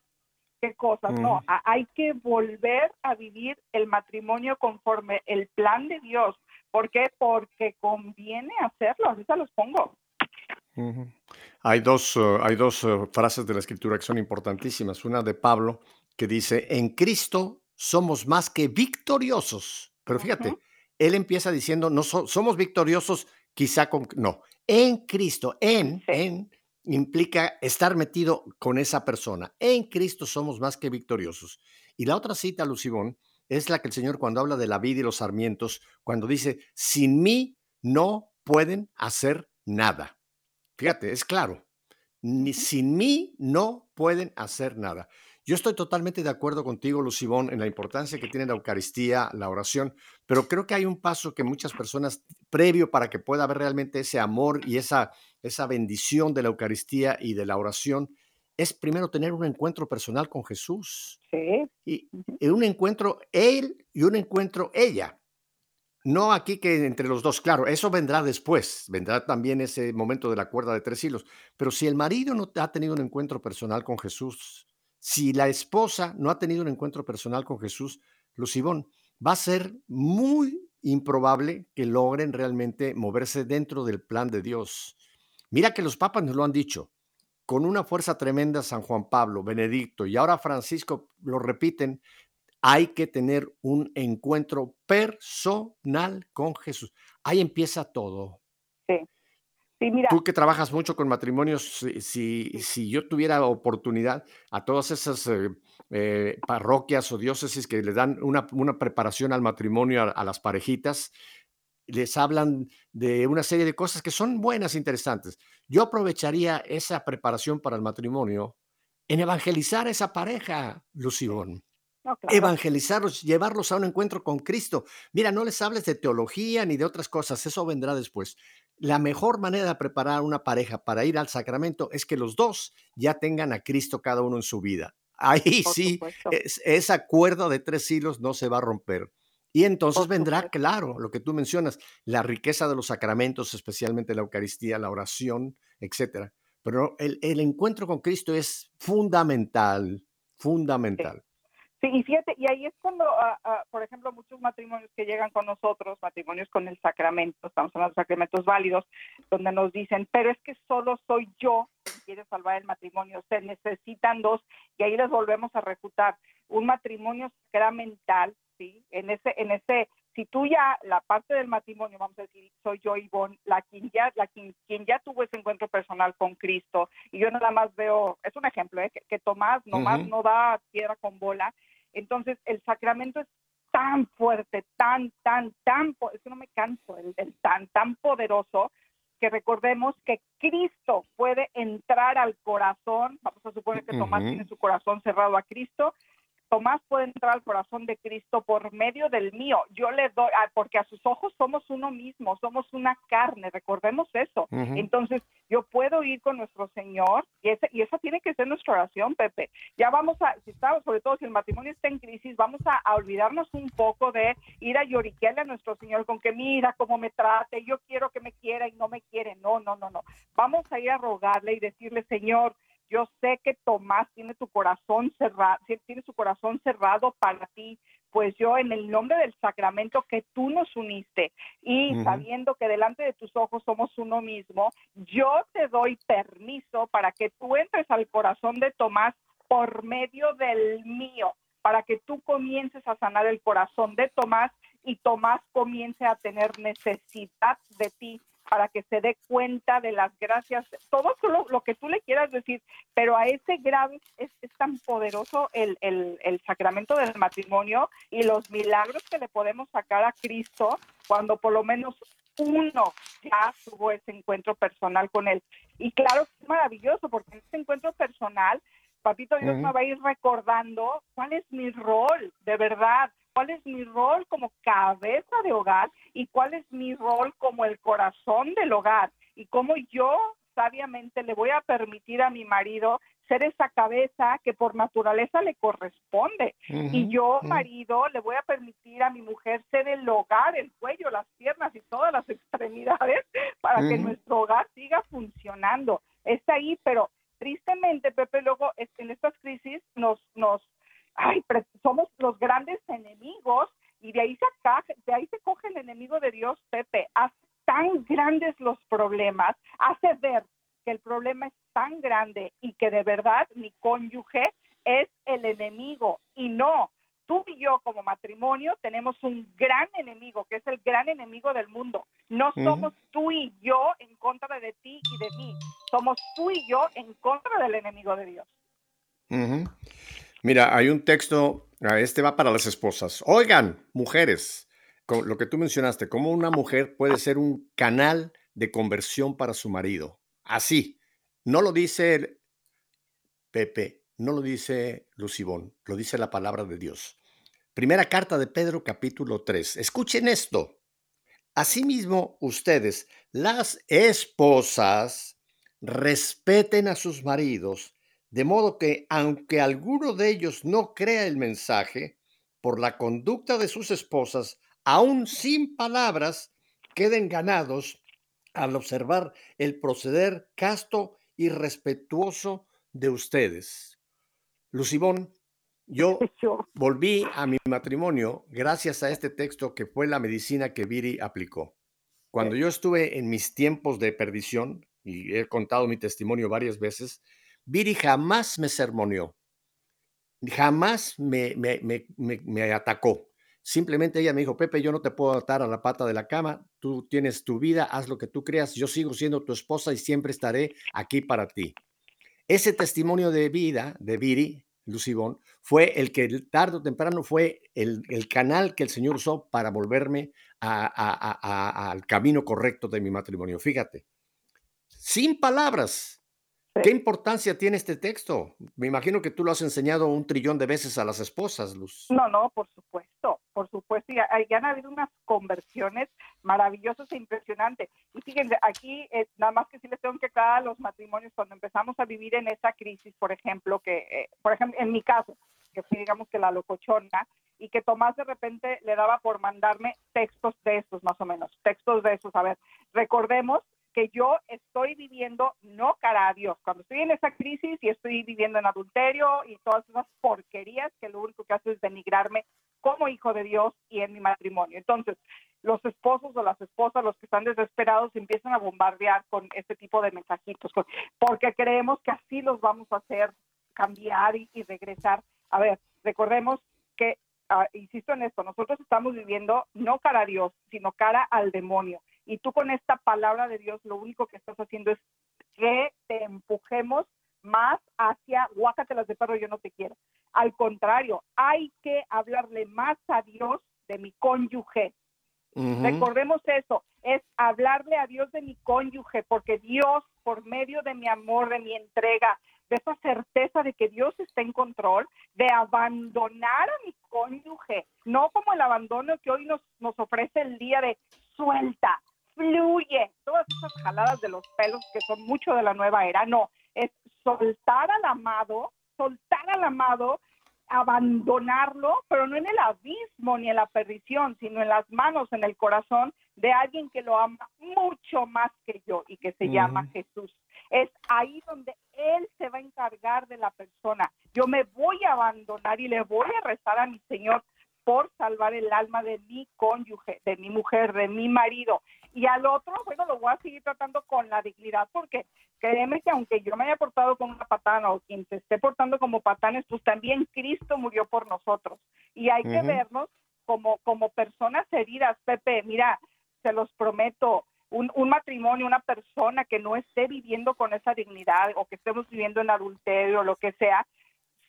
qué cosas. No, hay que volver a vivir el matrimonio conforme el plan de Dios ¿Por qué? Porque conviene hacerlo, ahorita los pongo. Hay dos, uh, hay dos uh, frases de la escritura que son importantísimas. Una de Pablo que dice, en Cristo somos más que victoriosos. Pero fíjate, él empieza diciendo, no somos victoriosos quizá con... No, en Cristo, en, en implica estar metido con esa persona. En Cristo somos más que victoriosos. Y la otra cita, Lucibón, es la que el Señor cuando habla de la vida y los sarmientos, cuando dice, sin mí no pueden hacer nada. Fíjate, es claro, ni sin mí no pueden hacer nada. Yo estoy totalmente de acuerdo contigo, Lucibón, en la importancia que tiene la Eucaristía, la oración, pero creo que hay un paso que muchas personas, previo para que pueda haber realmente ese amor y esa, esa bendición de la Eucaristía y de la oración, es primero tener un encuentro personal con Jesús. Sí. Y, un encuentro él y un encuentro ella. No aquí que entre los dos, claro, eso vendrá después, vendrá también ese momento de la cuerda de tres hilos. Pero si el marido no ha tenido un encuentro personal con Jesús, si la esposa no ha tenido un encuentro personal con Jesús, Lucibón, va a ser muy improbable que logren realmente moverse dentro del plan de Dios. Mira que los papas nos lo han dicho con una fuerza tremenda San Juan Pablo, Benedicto y ahora Francisco lo repiten, hay que tener un encuentro personal con Jesús. Ahí empieza todo. Sí. Sí, mira. Tú que trabajas mucho con matrimonios, si, si, yo tuviera oportunidad a todas esas eh, eh, parroquias o diócesis que le dan una, preparación al matrimonio a, a, las parejitas, les hablan de una serie de cosas que son buenas, e interesantes. Yo aprovecharía esa preparación para el matrimonio en evangelizar a esa pareja, Lución. Evangelizarlos, llevarlos a un encuentro con Cristo. Mira, no les hables de teología ni de otras cosas, eso vendrá después. La mejor manera de preparar a una pareja para ir al sacramento es que los dos ya tengan a Cristo cada uno en su vida. Ahí sí, esa cuerda de tres hilos no se va a romper. Y entonces vendrá, claro, lo que tú mencionas, la riqueza de los sacramentos, especialmente la Eucaristía, la oración, etcétera. Pero el, encuentro con Cristo es fundamental, fundamental. Sí, y fíjate, y ahí es cuando, ah, ah, por ejemplo, muchos matrimonios que llegan con nosotros, matrimonios con el sacramento, estamos hablando de sacramentos válidos, donde nos dicen, pero es que solo soy yo quien quiere salvar el matrimonio, se necesitan dos, y ahí les volvemos a refutar. Un matrimonio sacramental ¿sí? En ese, en ese, si tú ya, la parte del matrimonio, vamos a decir, soy yo, Ivonne, la quien ya, la quien, ya tuvo ese encuentro personal con Cristo, y yo nada más veo, es un ejemplo, ¿eh? que, Tomás nomás no da piedra con bola, entonces el sacramento es tan fuerte, tan, tan, tan, es que no me canso, el, tan, tan poderoso, que recordemos que Cristo puede entrar al corazón, vamos a suponer que Tomás tiene su corazón cerrado a Cristo, Tomás puede entrar al corazón de Cristo por medio del mío. Yo le doy, ah, porque a sus ojos somos uno mismo, somos una carne, recordemos eso. Entonces, yo puedo ir con nuestro Señor y, ese, y esa tiene que ser nuestra oración, Pepe. Ya vamos a, si estamos, sobre todo si el matrimonio está en crisis, vamos a, olvidarnos un poco de ir a lloriquearle a nuestro Señor con que mira cómo me trate, yo quiero que me quiera y no me quiere. No, no, no, no. Vamos a ir a rogarle y decirle, Señor, Yo sé que Tomás tiene tu corazón cerrado, tiene su corazón cerrado para ti, pues yo en el nombre del sacramento que tú nos uniste y sabiendo que delante de tus ojos somos uno mismo, yo te doy permiso para que tú entres al corazón de Tomás por medio del mío, para que tú comiences a sanar el corazón de Tomás y Tomás comience a tener necesidad de ti para que se dé cuenta de las gracias, todo lo, que tú le quieras decir, pero a ese grado es, tan poderoso el, el, sacramento del matrimonio y los milagros que le podemos sacar a Cristo cuando por lo menos uno ya tuvo ese encuentro personal con él. Y claro, es maravilloso porque en ese encuentro personal, Papito Dios me va a ir recordando cuál es mi rol, de verdad, cuál es mi rol como cabeza de hogar y cuál es mi rol como el corazón del hogar y cómo yo sabiamente le voy a permitir a mi marido ser esa cabeza que por naturaleza le corresponde. y yo, marido, le voy a permitir a mi mujer ser el hogar, el cuello, las piernas y todas las extremidades para que nuestro hogar siga funcionando. Está ahí, pero tristemente, Pepe, luego en estas crisis nos, nos ay, somos los grandes enemigos y de ahí se de ahí se coge el enemigo de Dios, Pepe, hace tan grandes los problemas, hace ver que el problema es tan grande y que de verdad mi cónyuge es el enemigo y no, tú y yo como matrimonio tenemos un gran enemigo, que es el gran enemigo del mundo. No somos tú y yo en contra de ti y de mí, somos tú y yo en contra del enemigo de Dios. Mira, hay un texto, este va para las esposas. Oigan, mujeres, lo que tú mencionaste, cómo una mujer puede ser un canal de conversión para su marido. Así, no lo dice Pepe, no lo dice Lucibón, lo dice la palabra de Dios. Primera carta de Pedro capítulo 3. Escuchen esto. Asimismo, ustedes, las esposas, respeten a sus maridos de modo que, aunque alguno de ellos no crea el mensaje, por la conducta de sus esposas, aún sin palabras, queden ganados al observar el proceder casto y respetuoso de ustedes. Lucibón, yo volví a mi matrimonio gracias a este texto que fue la medicina que Viri aplicó. Cuando yo estuve en mis tiempos de perdición, y he contado mi testimonio varias veces, Viri jamás me sermoneó, jamás me, me, atacó. Simplemente ella me dijo, Pepe, yo no te puedo atar a la pata de la cama, tú tienes tu vida, haz lo que tú creas, yo sigo siendo tu esposa y siempre estaré aquí para ti. Ese testimonio de vida de Viri, Lucibón, fue el que tarde o temprano fue el, canal que el Señor usó para volverme al camino correcto de mi matrimonio. Fíjate, sin palabras, ¿Qué importancia tiene este texto? Me imagino que tú lo has enseñado un trillón de veces a las esposas, Luz. No, no, por supuesto, por supuesto. Y, han habido unas conversiones maravillosas e impresionantes. Y fíjense, aquí eh, nada más que sí les tengo que aclarar a los matrimonios cuando empezamos a vivir en esa crisis, por ejemplo, que, eh, por ejemplo, en mi caso, que fue digamos que la locochona, y que Tomás de repente le daba por mandarme textos de esos, más o menos, textos de esos. A ver, recordemos que yo estoy viviendo no cara a Dios. Cuando estoy en esa crisis y estoy viviendo en adulterio y todas esas porquerías que lo único que hace es denigrarme como hijo de Dios y en mi matrimonio. Entonces, los esposos o las esposas, los que están desesperados, empiezan a bombardear con este tipo de mensajitos, porque creemos que así los vamos a hacer cambiar y, regresar. A ver, recordemos que, ah, insisto en esto, nosotros estamos viviendo no cara a Dios, sino cara al demonio. Y tú con esta palabra de Dios lo único que estás haciendo es que te empujemos más hacia guácatelas de perro, yo no te quiero. Al contrario, hay que hablarle más a Dios de mi cónyuge. Recordemos eso, es hablarle a Dios de mi cónyuge, porque Dios, por medio de mi amor, de mi entrega, de esa certeza de que Dios está en control, de abandonar a mi cónyuge, no como el abandono que hoy nos, nos ofrece el día de suelta, fluye. Todas esas jaladas de los pelos que son mucho de la nueva era, no, es soltar al amado, soltar al amado, abandonarlo, pero no en el abismo ni en la perdición, sino en las manos, en el corazón de alguien que lo ama mucho más que yo y que se llama Jesús. Es ahí donde Él se va a encargar de la persona. Yo me voy a abandonar y le voy a rezar a mi Señor por salvar el alma de mi cónyuge, de mi mujer, de mi marido. Y al otro, bueno, lo voy a seguir tratando con la dignidad porque créeme que aunque yo me haya portado como una patana o quien se esté portando como patanes, pues también Cristo murió por nosotros. Y hay que vernos como, como personas heridas, Pepe. Mira, se los prometo, un, un, matrimonio, una persona que no esté viviendo con esa dignidad o que estemos viviendo en adulterio o lo que sea,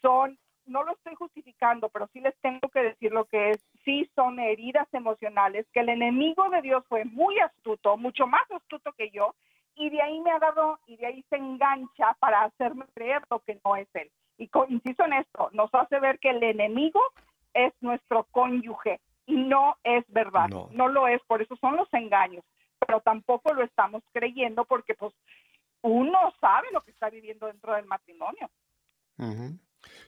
son no lo estoy justificando, pero sí les tengo que decir lo que es, sí son heridas emocionales, que el enemigo de Dios fue muy astuto, mucho más astuto que yo, y de ahí me ha dado, y de ahí se engancha para hacerme creer lo que no es él. Y insisto en esto, nos hace ver que el enemigo es nuestro cónyuge, y no es verdad, no, lo es, por eso son los engaños, pero tampoco lo estamos creyendo porque pues uno sabe lo que está viviendo dentro del matrimonio.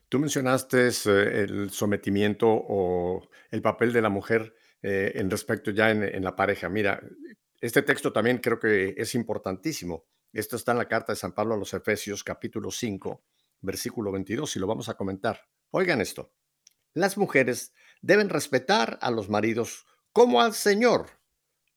Tú mencionaste eh, el sometimiento o el papel de la mujer eh, en respecto ya en, la pareja. Mira, este texto también creo que es importantísimo. Esto está en la carta de San Pablo a los Efesios, capítulo 5, versículo 22, y lo vamos a comentar. Oigan esto. Las mujeres deben respetar a los maridos como al Señor,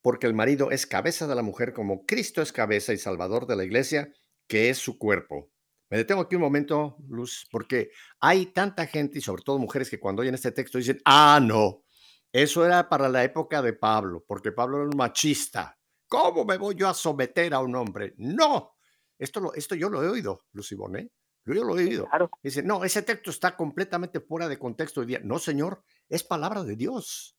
porque el marido es cabeza de la mujer como Cristo es cabeza y salvador de la iglesia, que es su cuerpo. Me detengo aquí un momento, Luz, porque hay tanta gente y sobre todo mujeres que cuando oyen este texto dicen, ah, no, eso era para la época de Pablo, porque Pablo era un machista. ¿Cómo me voy yo a someter a un hombre? No, esto, lo, esto yo lo he oído, Lucibone. Yo lo he oído. Dice, no, ese texto está completamente fuera de contexto hoy día. No, señor, es palabra de Dios.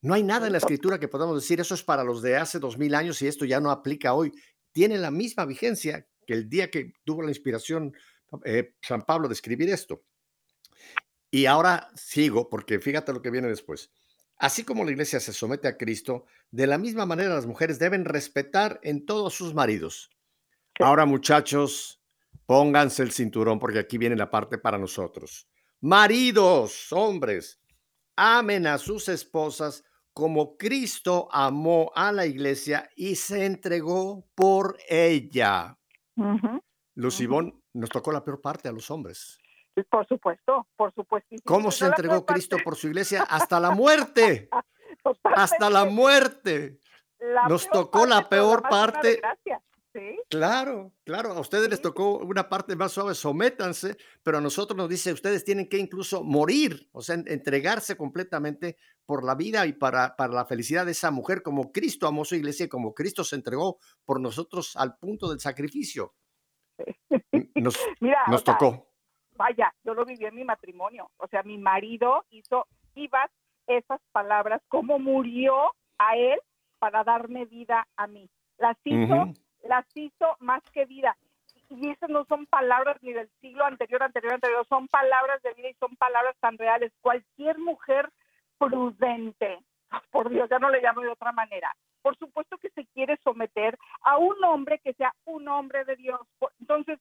No hay nada en la escritura que podamos decir, eso es para los de hace dos mil años y esto ya no aplica hoy. Tiene la misma vigencia que el día que tuvo la inspiración eh, San Pablo de escribir esto. Y ahora sigo, porque fíjate lo que viene después. Así como la iglesia se somete a Cristo, de la misma manera las mujeres deben respetar en todos sus maridos. Ahora muchachos, pónganse el cinturón porque aquí viene la parte para nosotros. Maridos, hombres, amen a sus esposas como Cristo amó a la iglesia y se entregó por ella. Lucibón, nos tocó la peor parte a los hombres. Por supuesto, por supuesto. ¿Cómo se entregó Cristo por su iglesia? Hasta la muerte. Hasta la muerte. Nos tocó la peor parte. Claro, claro, a ustedes les tocó una parte más suave, sométanse, pero a nosotros nos dice, ustedes tienen que incluso morir, o sea, entregarse completamente por la vida y para, para la felicidad de esa mujer, como Cristo amó su iglesia, como Cristo se entregó por nosotros al punto del sacrificio. Nos, nos tocó. Vaya, yo lo viví en mi matrimonio, o sea, mi marido hizo vivas esas palabras, cómo murió a él para darme vida a mí. Las hizo las hizo más que vida. Y esas no son palabras ni del siglo anterior, anterior, anterior, son palabras de vida y son palabras tan reales. Cualquier mujer prudente, por Dios, ya no le llamo de otra manera, por supuesto que se quiere someter a un hombre que sea un hombre de Dios. Entonces,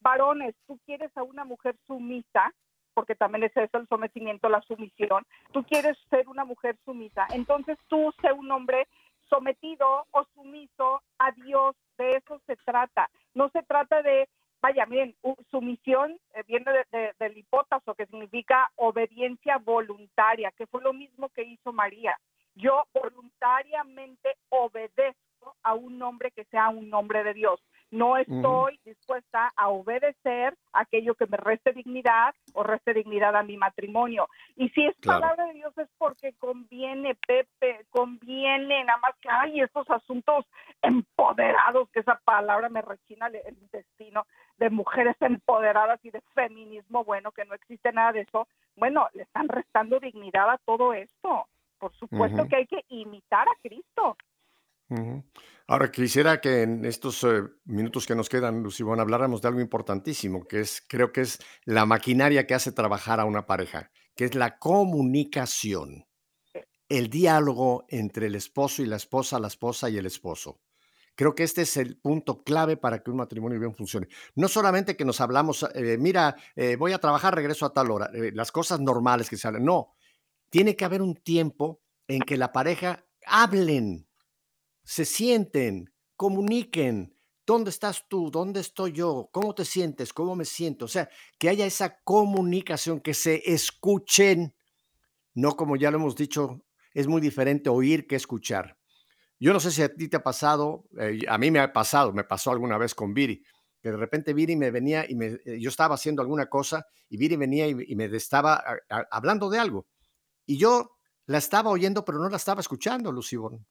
varones, tú quieres a una mujer sumisa, porque también es eso el sometimiento, la sumisión. Tú quieres ser una mujer sumisa, entonces tú sé un hombre sometido o sumiso a Dios, de eso se trata. No se trata de, vaya, miren, sumisión eh, viene de, del hipótaso, que significa obediencia voluntaria, que fue lo mismo que hizo María. Yo voluntariamente obedezco a un hombre que sea un hombre de Dios. No estoy dispuesta a obedecer aquello que me reste dignidad o reste dignidad a mi matrimonio. Y si es palabra de Dios es porque conviene, Pepe, conviene, nada más que hay estos asuntos empoderados, que esa palabra me rechina el intestino, de mujeres empoderadas y de feminismo, bueno, que no existe nada de eso. Bueno, le están restando dignidad a todo esto. Por supuesto que hay que imitar a Cristo. Ahora quisiera que en estos eh, minutos que nos quedan, Lucibón, habláramos de algo importantísimo, que es, creo que es la maquinaria que hace trabajar a una pareja, que es la comunicación, el diálogo entre el esposo y la esposa, la esposa y el esposo. Creo que este es el punto clave para que un matrimonio bien funcione. No solamente que nos hablamos, eh, mira, eh, voy a trabajar, regreso a tal hora, las cosas normales que salen. No, tiene que haber un tiempo en que la pareja hablen, se sienten, comuniquen, ¿Dónde estás tú? ¿Dónde estoy yo? ¿Cómo te sientes? ¿Cómo me siento? O sea, que haya esa comunicación, que se escuchen, no como ya lo hemos dicho, es muy diferente oír que escuchar. Yo no sé si a ti te ha pasado, eh, a mí me ha pasado, me pasó alguna vez con Viri, que de repente Viri me venía y me, eh, yo estaba haciendo alguna cosa y Viri venía y, me estaba hablando de algo. Y yo la estaba oyendo, pero no la estaba escuchando, Lucibón.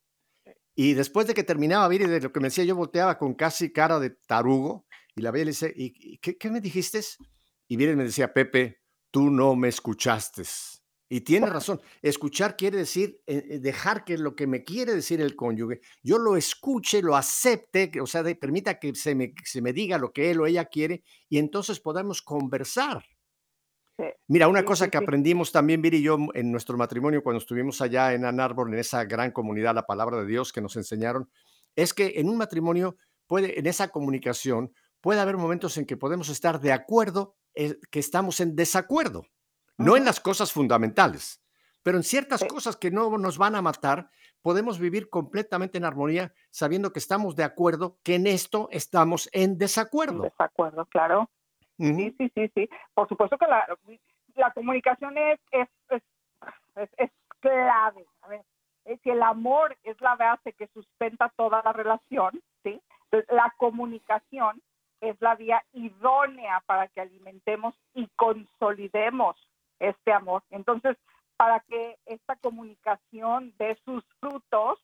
Y después de que terminaba Viri de lo que me decía, yo volteaba con casi cara de tarugo y la veía y le decía, ¿y qué, qué me dijiste? Y Viri me decía, Pepe, tú no me escuchaste. Y tiene razón, escuchar quiere decir eh, eh, dejar que lo que me quiere decir el cónyuge, yo lo escuche, lo acepte, o sea, permita que se me, se me diga lo que él o ella quiere y entonces podamos conversar. Mira, una cosa que aprendimos también, Viri y yo, en nuestro matrimonio, cuando estuvimos allá en Ann Arbor, en esa gran comunidad, la palabra de Dios que nos enseñaron, es que en un matrimonio, puede, en esa comunicación, puede haber momentos en que podemos estar de acuerdo, eh, que estamos en desacuerdo. No en las cosas fundamentales, pero en ciertas cosas que no nos van a matar, podemos vivir completamente en armonía sabiendo que estamos de acuerdo, que en esto estamos en desacuerdo. desacuerdo, claro. Sí, sí, sí, sí. Por supuesto que la, la comunicación es, es, es, clave. A ver, si el amor es la base que sustenta toda la relación, ¿sí? La comunicación es la vía idónea para que alimentemos y consolidemos este amor. Entonces, para que esta comunicación dé sus frutos,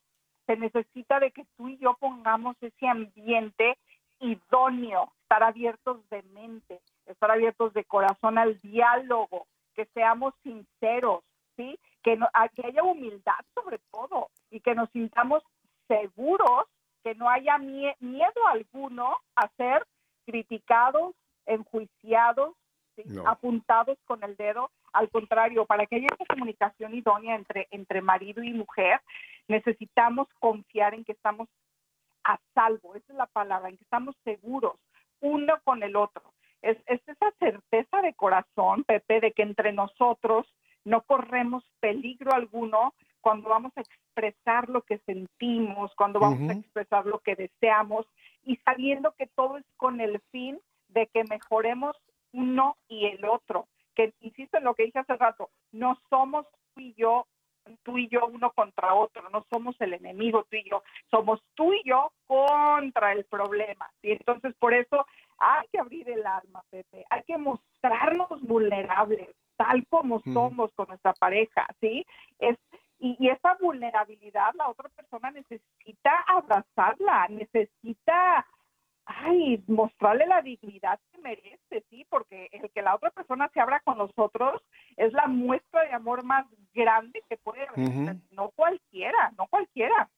se necesita de que tú y yo pongamos ese ambiente idóneo, estar abiertos de mente, estar abiertos de corazón al diálogo, que seamos sinceros, ¿sí? Que, no, que haya humildad sobre todo y que nos sintamos seguros, que no haya miedo alguno a ser criticados, enjuiciados, apuntados con el dedo. Al contrario, para que haya esa comunicación idónea entre, entre marido y mujer, necesitamos confiar en que estamos a salvo, esa es la palabra, en que estamos seguros uno con el otro. Es, es esa certeza de corazón, Pepe, de que entre nosotros no corremos peligro alguno cuando vamos a expresar lo que sentimos, cuando vamos a expresar lo que deseamos y sabiendo que todo es con el fin de que mejoremos uno y el otro. Que insisto en lo que dije hace rato, no somos tú y yo, tú y yo uno contra otro, no somos el enemigo tú y yo, somos tú y yo contra el problema. Y entonces por eso hay que abrir el alma, Pepe, hay que mostrarnos vulnerables, tal como somos con nuestra pareja, ¿sí? Es, y, y, esa vulnerabilidad la otra persona necesita abrazarla, necesita ay, mostrarle la dignidad que merece, sí, porque el que la otra persona se abra con nosotros es la muestra de amor más grande que puede haber. No cualquiera, no cualquiera.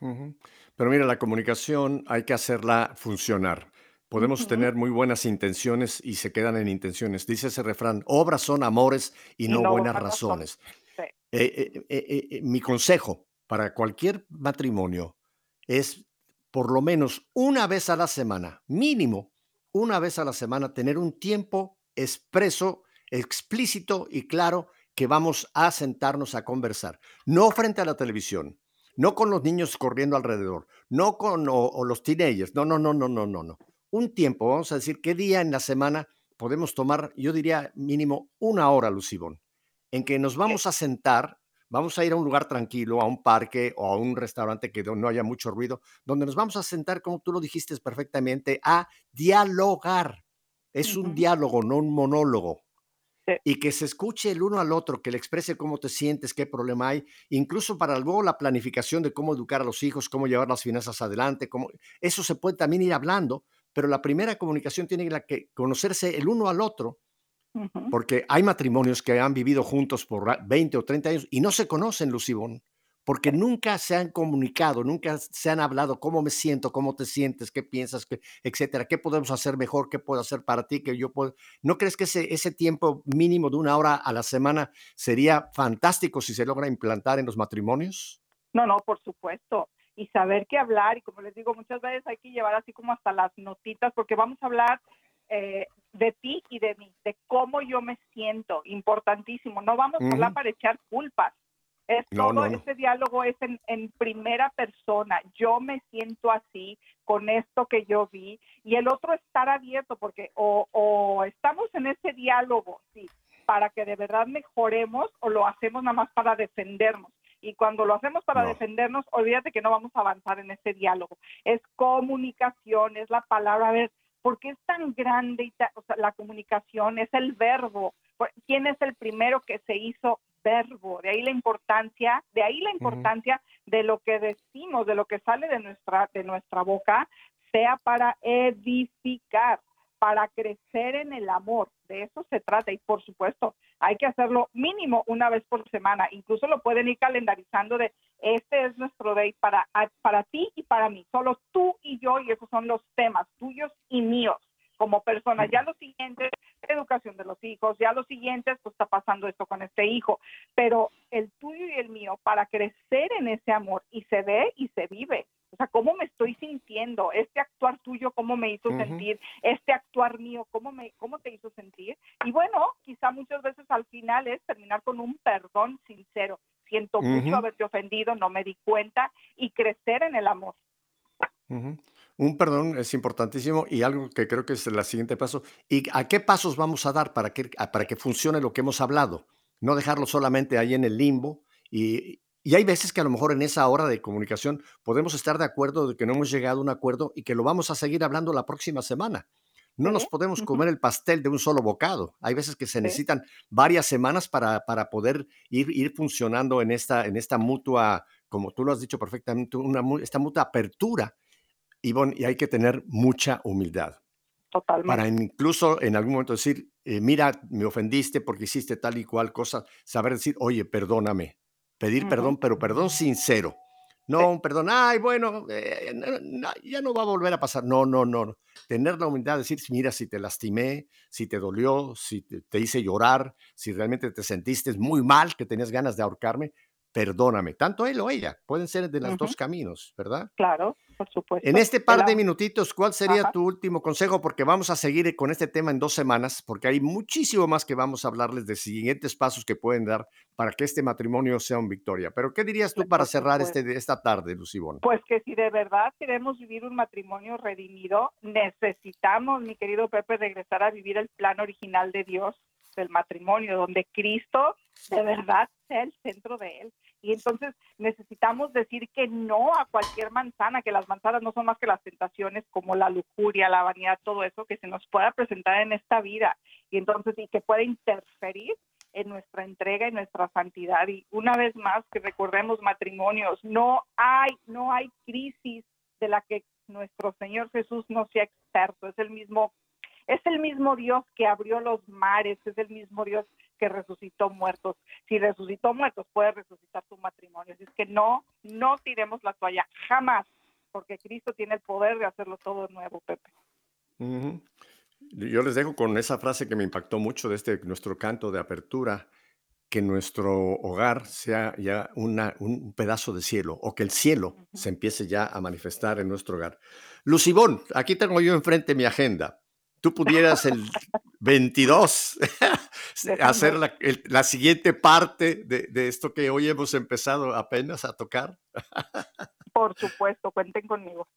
Pero mira, la comunicación hay que hacerla funcionar. Podemos tener muy buenas intenciones y se quedan en intenciones. Dice ese refrán, obras son amores y, no, buenas razones. Eh, eh, eh, mi consejo para cualquier matrimonio es por lo menos una vez a la semana, mínimo una vez a la semana, tener un tiempo expreso, explícito y claro que vamos a sentarnos a conversar. No frente a la televisión, no con los niños corriendo alrededor, no con los teenagers, no, no, no, no, no, no, no. Un tiempo, vamos a decir, ¿qué día en la semana podemos tomar, yo diría mínimo una hora, Lucibón, en que nos vamos a sentar vamos a ir a un lugar tranquilo, a un parque o a un restaurante que no haya mucho ruido, donde nos vamos a sentar, como tú lo dijiste perfectamente, a dialogar. Es un diálogo, no un monólogo. Y que se escuche el uno al otro, que le exprese cómo te sientes, qué problema hay, incluso para luego la planificación de cómo educar a los hijos, cómo llevar las finanzas adelante, cómo... eso se puede también ir hablando, pero la primera comunicación tiene que conocerse el uno al otro porque hay matrimonios que han vivido juntos por 20 o 30 años y no se conocen, Lucibón, porque nunca se han comunicado, nunca se han hablado cómo me siento, cómo te sientes, qué piensas, qué, etcétera, qué podemos hacer mejor, qué puedo hacer para ti, que yo puedo. ¿No crees que ese, ese tiempo mínimo de una hora a la semana sería fantástico si se logra implantar en los matrimonios? No, no, por supuesto y saber qué hablar. Y como les digo, muchas veces hay que llevar así como hasta las notitas, porque vamos a hablar eh, de ti y de mí, de cómo yo me siento, importantísimo. No vamos a hablar para echar culpas, Es todo este diálogo es en, en, primera persona. Yo me siento así con esto que yo vi y el otro estar abierto porque o, o estamos en ese diálogo, sí, para que de verdad mejoremos o lo hacemos nada más para defendernos. Y cuando lo hacemos para defendernos, olvídate que no vamos a avanzar en ese diálogo. Es comunicación, es la palabra. A ver, ¿por qué es tan grande y o sea, la comunicación? Es el verbo. ¿Quién es el primero que se hizo verbo? De ahí la importancia, de ahí la importancia de lo que decimos, de lo que sale de nuestra, de nuestra boca, sea para edificar para crecer en el amor. De eso se trata y por supuesto hay que hacerlo mínimo una vez por semana. Incluso lo pueden ir calendarizando de este es nuestro day para, para ti y para mí. Solo tú y yo y esos son los temas tuyos y míos como personas. Ya los siguientes, educación de los hijos, ya los siguientes, pues está pasando esto con este hijo, pero el tuyo y el mío para crecer en ese amor y se ve y se vive. O sea, ¿cómo me estoy sintiendo? Este actuar tuyo, ¿cómo me hizo sentir? Este actuar mío, ¿cómo, me, ¿cómo te hizo sentir? Y bueno, quizá muchas veces al final es terminar con un perdón sincero. Siento mucho haberte ofendido, no me di cuenta y crecer en el amor. Un perdón es importantísimo y algo que creo que es el siguiente paso. ¿Y a qué pasos vamos a dar para que, para que funcione lo que hemos hablado? No dejarlo solamente ahí en el limbo y, y hay veces que a lo mejor en esa hora de comunicación podemos estar de acuerdo de que no hemos llegado a un acuerdo y que lo vamos a seguir hablando la próxima semana. No nos podemos comer el pastel de un solo bocado. Hay veces que se necesitan varias semanas para, para poder ir, ir funcionando en esta, en esta mutua, como tú lo has dicho perfectamente, una, esta mutua apertura. Ivonne, y hay que tener mucha humildad. Totalmente. Para incluso en algún momento decir, eh, mira, me ofendiste porque hiciste tal y cual cosa, saber decir, oye, perdóname, pedir perdón, pero perdón sincero. No un perdón, ay, bueno, eh, ya no va a volver a pasar. No, no, no. Tener la humildad de decir, mira, si te lastimé, si te dolió, si te, hice llorar, si realmente te sentiste muy mal, que tenías ganas de ahorcarme, perdóname. Tanto él o ella, pueden ser de los dos caminos, ¿verdad? Claro, por supuesto. En este par de minutitos, ¿cuál sería tu último consejo? Porque vamos a seguir con este tema en dos semanas, porque hay muchísimo más que vamos a hablarles de siguientes pasos que pueden dar para que este matrimonio sea un victoria. Pero, ¿qué dirías tú para cerrar este, esta tarde, Lucibón? Pues que si de verdad queremos vivir un matrimonio redimido, necesitamos, mi querido Pepe, regresar a vivir el plan original de Dios del matrimonio, donde Cristo de verdad sea el centro de él. Y entonces necesitamos decir que no a cualquier manzana, que las manzanas no son más que las tentaciones como la lujuria, la vanidad, todo eso que se nos pueda presentar en esta vida. Y entonces y que puede interferir en nuestra entrega y nuestra santidad. Y una vez más que recordemos matrimonios, no hay no hay crisis de la que nuestro Señor Jesús no sea experto, es el mismo es el mismo Dios que abrió los mares, es el mismo Dios que resucitó muertos. Si resucitó muertos, puede resucitar tu matrimonio. Así es que no, no tiremos la toalla, jamás, porque Cristo tiene el poder de hacerlo todo nuevo, Pepe. Yo les dejo con esa frase que me impactó mucho de este nuestro canto de apertura, que nuestro hogar sea ya una, un pedazo de cielo o que el cielo se empiece ya a manifestar en nuestro hogar. Lucibón, aquí tengo yo enfrente mi agenda tú pudieras el 22 hacer la, siguiente parte de, esto que hoy hemos empezado apenas a tocar? Por supuesto, cuenten conmigo.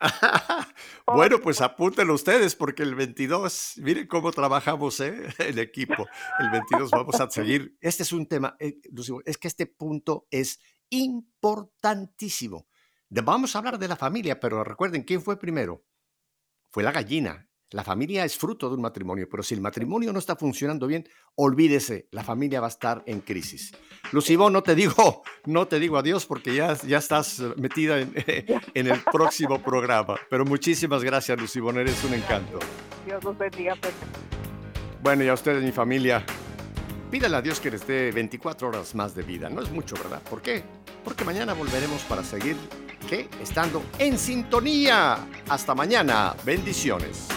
bueno, pues apúntenlo ustedes porque el 22, miren cómo trabajamos ¿eh? el equipo. El 22 vamos a seguir. Este es un tema, eh, es que este punto es importantísimo. Vamos a hablar de la familia, pero recuerden, ¿quién fue primero? Fue la gallina. La familia es fruto de un matrimonio, pero si el matrimonio no está funcionando bien, olvídese, la familia va a estar en crisis. Lucibó, no te digo, no te digo adiós porque ya, ya estás metida en, en el próximo programa. Pero muchísimas gracias, Lucibón, eres un encanto. Dios los bendiga, Bueno, y a ustedes, mi familia, pídale a Dios que les dé 24 horas más de vida. No es mucho, ¿verdad? ¿Por qué? Porque mañana volveremos para seguir, ¿qué? Estando en sintonía. Hasta mañana. Bendiciones.